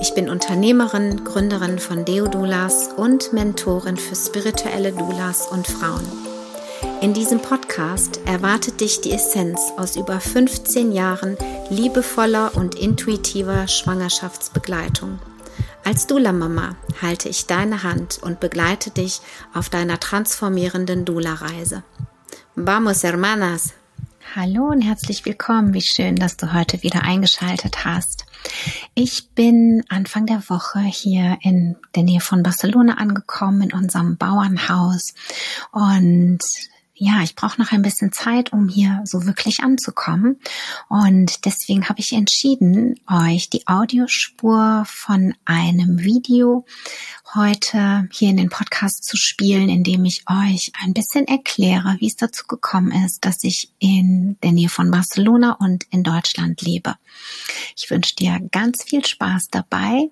Ich bin Unternehmerin, Gründerin von Deodulas und Mentorin für spirituelle Doulas und Frauen. In diesem Podcast erwartet dich die Essenz aus über 15 Jahren liebevoller und intuitiver Schwangerschaftsbegleitung. Als Dula-Mama halte ich deine Hand und begleite dich auf deiner transformierenden Dula-Reise. Vamos, hermanas! Hallo und herzlich willkommen. Wie schön, dass du heute wieder eingeschaltet hast. Ich bin Anfang der Woche hier in der Nähe von Barcelona angekommen in unserem Bauernhaus. Und ja, ich brauche noch ein bisschen Zeit, um hier so wirklich anzukommen. Und deswegen habe ich entschieden, euch die Audiospur von einem Video heute hier in den Podcast zu spielen, indem ich euch ein bisschen erkläre, wie es dazu gekommen ist, dass ich in der Nähe von Barcelona und in Deutschland lebe. Ich wünsche dir ganz viel Spaß dabei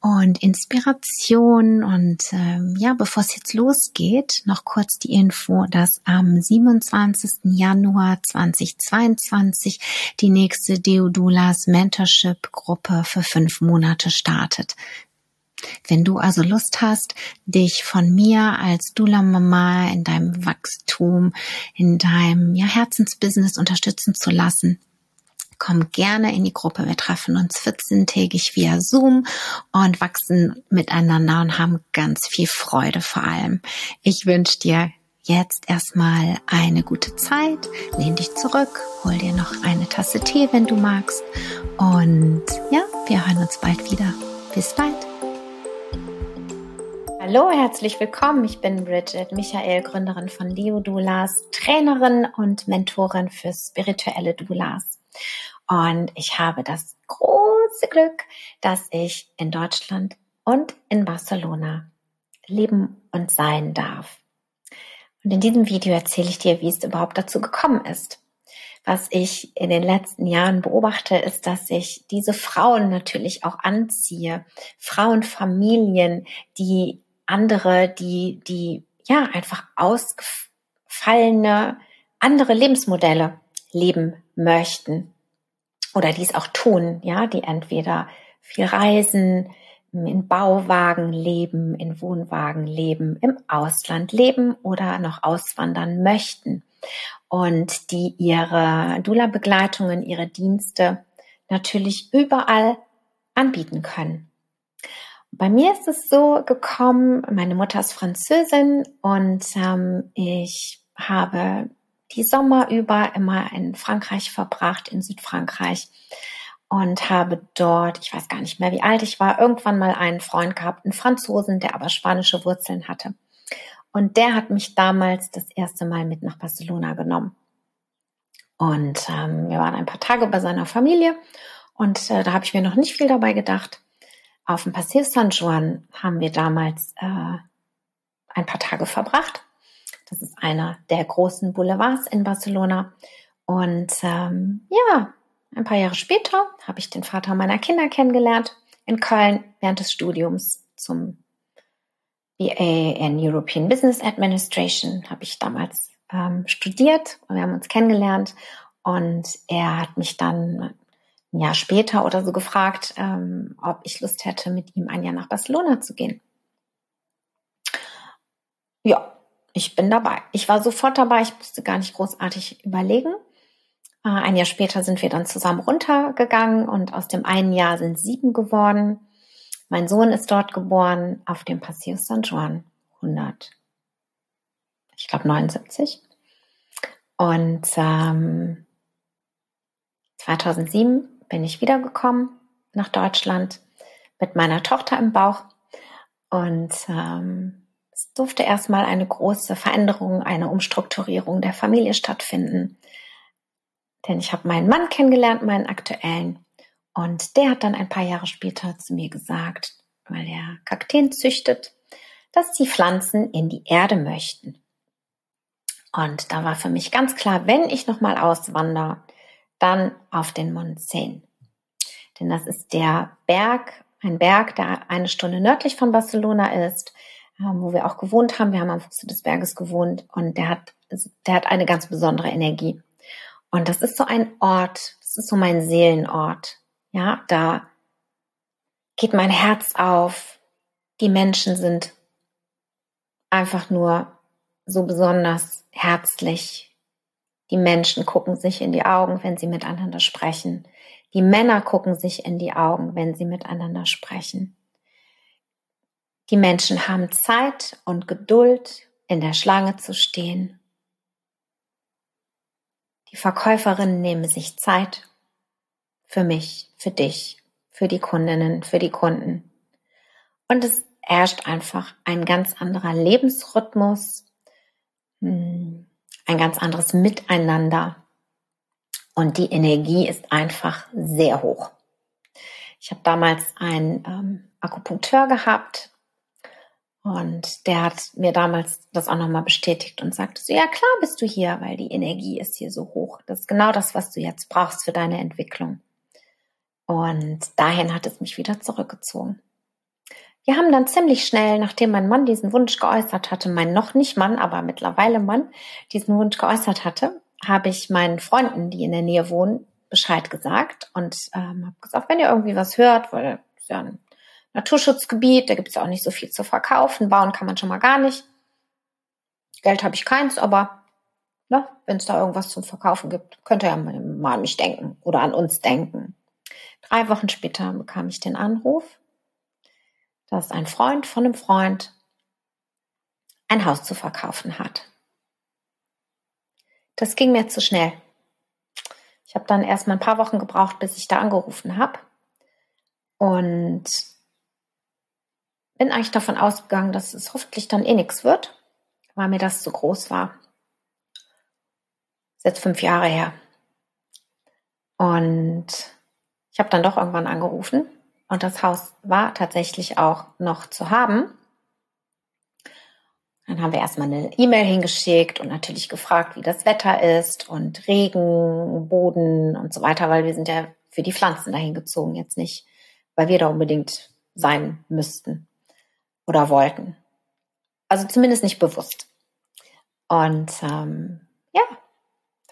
und Inspiration. Und ähm, ja, bevor es jetzt losgeht, noch kurz die Info, dass am 27. Januar 2022 die nächste Deodulas Mentorship Gruppe für fünf Monate startet. Wenn du also Lust hast, dich von mir als Dula Mama in deinem Wachstum, in deinem ja, Herzensbusiness unterstützen zu lassen, komm gerne in die Gruppe. Wir treffen uns 14-tägig via Zoom und wachsen miteinander und haben ganz viel Freude vor allem. Ich wünsche dir jetzt erstmal eine gute Zeit. Lehn dich zurück, hol dir noch eine Tasse Tee, wenn du magst. Und ja, wir hören uns bald wieder. Bis bald. Hallo, herzlich willkommen. Ich bin Bridget Michael, Gründerin von Leo Doulas, Trainerin und Mentorin für spirituelle Doulas. Und ich habe das große Glück, dass ich in Deutschland und in Barcelona leben und sein darf. Und in diesem Video erzähle ich dir, wie es überhaupt dazu gekommen ist. Was ich in den letzten Jahren beobachte, ist, dass ich diese Frauen natürlich auch anziehe. Frauenfamilien, die andere, die, die ja einfach ausgefallene andere Lebensmodelle leben möchten oder dies auch tun, ja, die entweder viel reisen, in Bauwagen leben, in Wohnwagen leben, im Ausland leben oder noch auswandern möchten und die ihre Dula-Begleitungen, ihre Dienste natürlich überall anbieten können. Bei mir ist es so gekommen, meine Mutter ist Französin und ähm, ich habe die Sommer über immer in Frankreich verbracht, in Südfrankreich und habe dort, ich weiß gar nicht mehr, wie alt ich war, irgendwann mal einen Freund gehabt, einen Franzosen, der aber spanische Wurzeln hatte. Und der hat mich damals das erste Mal mit nach Barcelona genommen. Und ähm, wir waren ein paar Tage bei seiner Familie und äh, da habe ich mir noch nicht viel dabei gedacht. Auf dem Paseo San Juan haben wir damals äh, ein paar Tage verbracht. Das ist einer der großen Boulevards in Barcelona. Und ähm, ja, ein paar Jahre später habe ich den Vater meiner Kinder kennengelernt in Köln während des Studiums zum BA in European Business Administration habe ich damals ähm, studiert und wir haben uns kennengelernt und er hat mich dann ein Jahr später oder so gefragt, ähm, ob ich Lust hätte, mit ihm ein Jahr nach Barcelona zu gehen. Ja, ich bin dabei. Ich war sofort dabei, ich musste gar nicht großartig überlegen. Äh, ein Jahr später sind wir dann zusammen runtergegangen und aus dem einen Jahr sind sieben geworden. Mein Sohn ist dort geboren auf dem Paseo San Juan 100, ich glaube 79. Und ähm, 2007 bin ich wiedergekommen nach Deutschland mit meiner Tochter im Bauch und ähm, es durfte erstmal eine große Veränderung, eine Umstrukturierung der Familie stattfinden. Denn ich habe meinen Mann kennengelernt, meinen aktuellen. Und der hat dann ein paar Jahre später zu mir gesagt, weil er Kakteen züchtet, dass die Pflanzen in die Erde möchten. Und da war für mich ganz klar, wenn ich nochmal auswandere, dann auf den Montseny. Denn das ist der Berg, ein Berg, der eine Stunde nördlich von Barcelona ist, wo wir auch gewohnt haben. Wir haben am Fuße des Berges gewohnt und der hat, der hat eine ganz besondere Energie. Und das ist so ein Ort, das ist so mein Seelenort. Ja, da geht mein Herz auf. Die Menschen sind einfach nur so besonders herzlich. Die Menschen gucken sich in die Augen, wenn sie miteinander sprechen. Die Männer gucken sich in die Augen, wenn sie miteinander sprechen. Die Menschen haben Zeit und Geduld, in der Schlange zu stehen. Die Verkäuferinnen nehmen sich Zeit für mich, für dich, für die Kundinnen, für die Kunden. Und es herrscht einfach ein ganz anderer Lebensrhythmus, hm, ein ganz anderes Miteinander. Und die Energie ist einfach sehr hoch. Ich habe damals einen ähm, Akupunkteur gehabt und der hat mir damals das auch nochmal bestätigt und sagte so, ja klar bist du hier, weil die Energie ist hier so hoch. Das ist genau das, was du jetzt brauchst für deine Entwicklung. Und dahin hat es mich wieder zurückgezogen. Wir haben dann ziemlich schnell, nachdem mein Mann diesen Wunsch geäußert hatte, mein noch nicht Mann, aber mittlerweile Mann, diesen Wunsch geäußert hatte, habe ich meinen Freunden, die in der Nähe wohnen, Bescheid gesagt und ähm, habe gesagt, wenn ihr irgendwie was hört, weil ja ein Naturschutzgebiet, da gibt es ja auch nicht so viel zu verkaufen, bauen kann man schon mal gar nicht. Geld habe ich keins, aber ne, wenn es da irgendwas zum Verkaufen gibt, könnt ihr ja mal an mich denken oder an uns denken. Drei Wochen später bekam ich den Anruf, dass ein Freund von einem Freund ein Haus zu verkaufen hat. Das ging mir zu schnell. Ich habe dann erst mal ein paar Wochen gebraucht, bis ich da angerufen habe. Und bin eigentlich davon ausgegangen, dass es hoffentlich dann eh nichts wird, weil mir das zu groß war. Das ist jetzt fünf Jahre her. Und ich habe dann doch irgendwann angerufen und das Haus war tatsächlich auch noch zu haben. Dann haben wir erstmal eine E-Mail hingeschickt und natürlich gefragt, wie das Wetter ist und Regen, Boden und so weiter, weil wir sind ja für die Pflanzen dahin gezogen, jetzt nicht, weil wir da unbedingt sein müssten oder wollten. Also zumindest nicht bewusst. Und ähm, ja,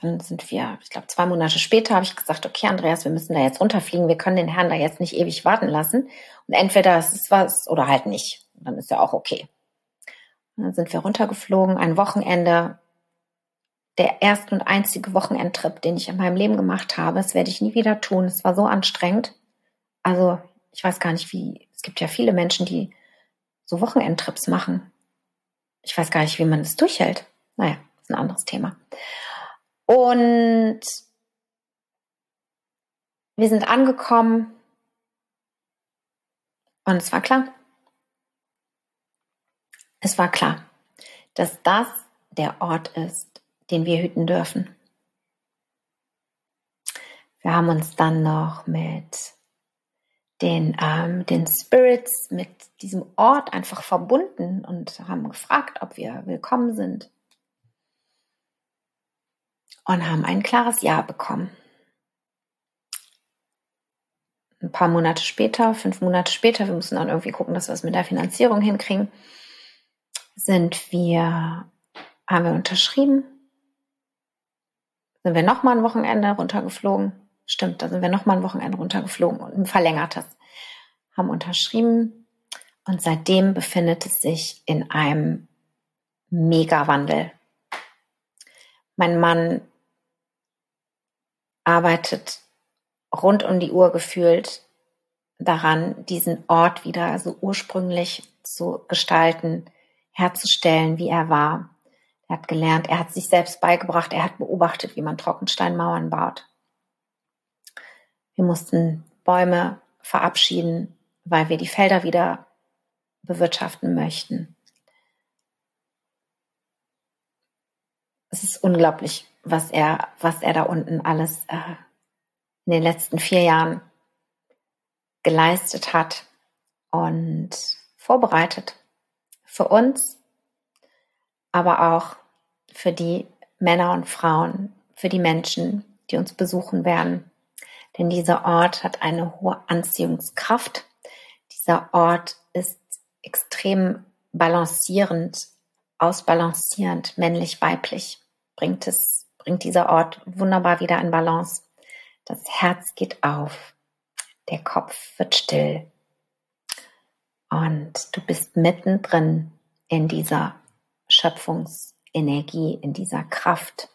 dann sind wir, ich glaube, zwei Monate später habe ich gesagt, okay, Andreas, wir müssen da jetzt runterfliegen. Wir können den Herrn da jetzt nicht ewig warten lassen. Und entweder es ist was oder halt nicht. Und dann ist ja auch okay. Und dann sind wir runtergeflogen, ein Wochenende. Der erste und einzige Wochenendtrip, den ich in meinem Leben gemacht habe. Das werde ich nie wieder tun. Es war so anstrengend. Also, ich weiß gar nicht, wie, es gibt ja viele Menschen, die so Wochenendtrips machen. Ich weiß gar nicht, wie man das durchhält. Naja, ist ein anderes Thema. Und wir sind angekommen und es war klar. Es war klar, dass das der Ort ist, den wir hüten dürfen. Wir haben uns dann noch mit den, ähm, den Spirits, mit diesem Ort einfach verbunden und haben gefragt, ob wir willkommen sind und haben ein klares Ja bekommen. Ein paar Monate später, fünf Monate später, wir mussten dann irgendwie gucken, dass wir es mit der Finanzierung hinkriegen, sind wir, haben wir unterschrieben, sind wir nochmal ein Wochenende runtergeflogen. Stimmt, da sind wir nochmal ein Wochenende runtergeflogen und ein verlängertes. Haben unterschrieben und seitdem befindet es sich in einem Mega-Wandel. Mein Mann arbeitet rund um die Uhr gefühlt daran, diesen Ort wieder so ursprünglich zu gestalten, herzustellen, wie er war. Er hat gelernt, er hat sich selbst beigebracht, er hat beobachtet, wie man Trockensteinmauern baut. Wir mussten Bäume verabschieden, weil wir die Felder wieder bewirtschaften möchten. Es ist unglaublich, was er, was er da unten alles äh, in den letzten vier Jahren geleistet hat und vorbereitet Für uns, aber auch für die Männer und Frauen, für die Menschen, die uns besuchen werden. Denn dieser Ort hat eine hohe Anziehungskraft. Dieser Ort ist extrem balancierend, ausbalancierend, männlich-weiblich. Bringt es, bringt dieser Ort wunderbar wieder in Balance. Das Herz geht auf. Der Kopf wird still. Und du bist mittendrin in dieser Schöpfungsenergie, in dieser Kraft,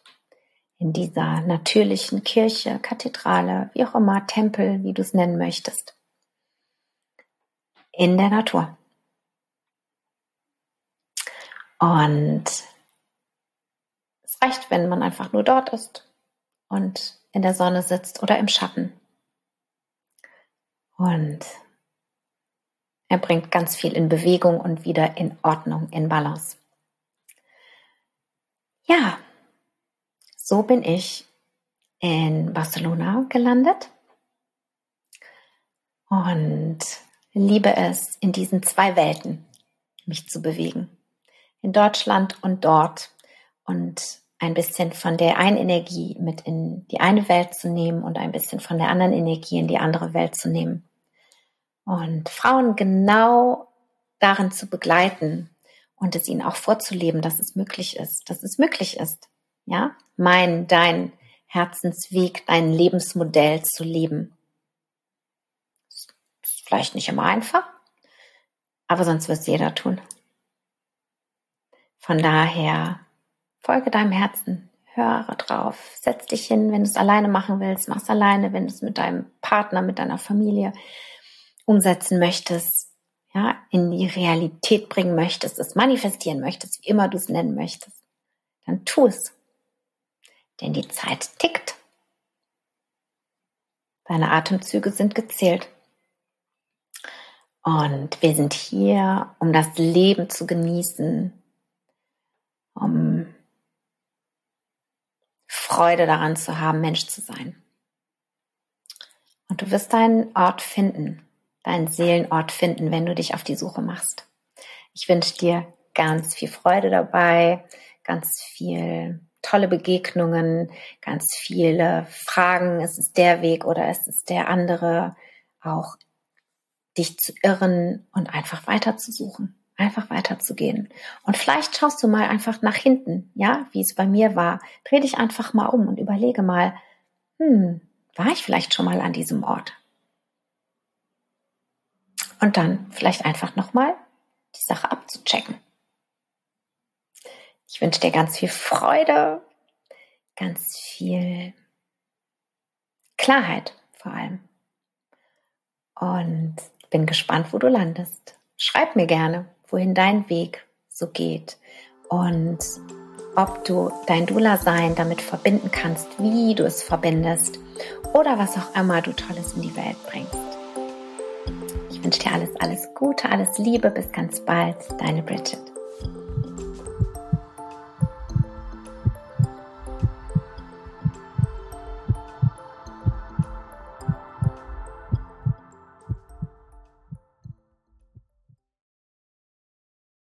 in dieser natürlichen Kirche, Kathedrale, wie auch immer, Tempel, wie du es nennen möchtest. In der Natur. Und es reicht, wenn man einfach nur dort ist und in der Sonne sitzt oder im Schatten. Und er bringt ganz viel in Bewegung und wieder in Ordnung, in Balance. Ja, so bin ich in Barcelona gelandet. Und liebe es, in diesen zwei Welten mich zu bewegen. In Deutschland und dort. Und ein bisschen von der einen Energie mit in die eine Welt zu nehmen und ein bisschen von der anderen Energie in die andere Welt zu nehmen. Und Frauen genau darin zu begleiten und es ihnen auch vorzuleben, dass es möglich ist, dass es möglich ist, ja, mein, dein Herzensweg, dein Lebensmodell zu leben. Ist vielleicht nicht immer einfach, aber sonst wird es jeder tun. Von daher folge deinem Herzen, höre drauf, setz dich hin, wenn du es alleine machen willst, mach es alleine, wenn du es mit deinem Partner, mit deiner Familie, umsetzen möchtest, ja, in die Realität bringen möchtest, es manifestieren möchtest, wie immer du es nennen möchtest, dann tu es. Denn die Zeit tickt. Deine Atemzüge sind gezählt. Und wir sind hier, um das Leben zu genießen, um Freude daran zu haben, Mensch zu sein. Und du wirst deinen Ort finden, deinen Seelenort finden, wenn du dich auf die Suche machst. Ich wünsche dir ganz viel Freude dabei, ganz viel tolle Begegnungen, ganz viele Fragen, ist es der Weg oder ist es der andere, auch dich zu irren und einfach weiter zu suchen, einfach weiterzugehen. Und vielleicht schaust du mal einfach nach hinten, ja, wie es bei mir war. Dreh dich einfach mal um und überlege mal, hm, war ich vielleicht schon mal an diesem Ort? und dann vielleicht einfach nochmal die Sache abzuchecken. Ich wünsche dir ganz viel Freude, ganz viel Klarheit vor allem. Und bin gespannt, wo du landest. Schreib mir gerne, wohin dein Weg so geht und ob du dein Dula-Sein damit verbinden kannst, wie du es verbindest oder was auch immer du Tolles in die Welt bringst. Ich wünsche dir alles, alles Gute, alles Liebe. Bis ganz bald. Deine Bridget.